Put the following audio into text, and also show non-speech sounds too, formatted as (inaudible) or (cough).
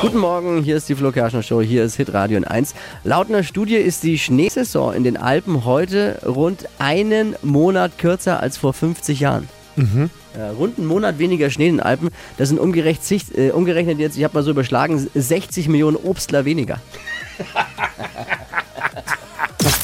Guten Morgen, hier ist die Flo Kerschner Show, hier ist Hitradio 1. Laut einer Studie ist die Schneesaison in den Alpen heute rund einen Monat kürzer als vor 50 Jahren. Äh, rund einen Monat weniger Schnee in den Alpen, das sind äh, umgerechnet jetzt, ich habe mal so überschlagen, 60 Millionen Obstler weniger. (laughs)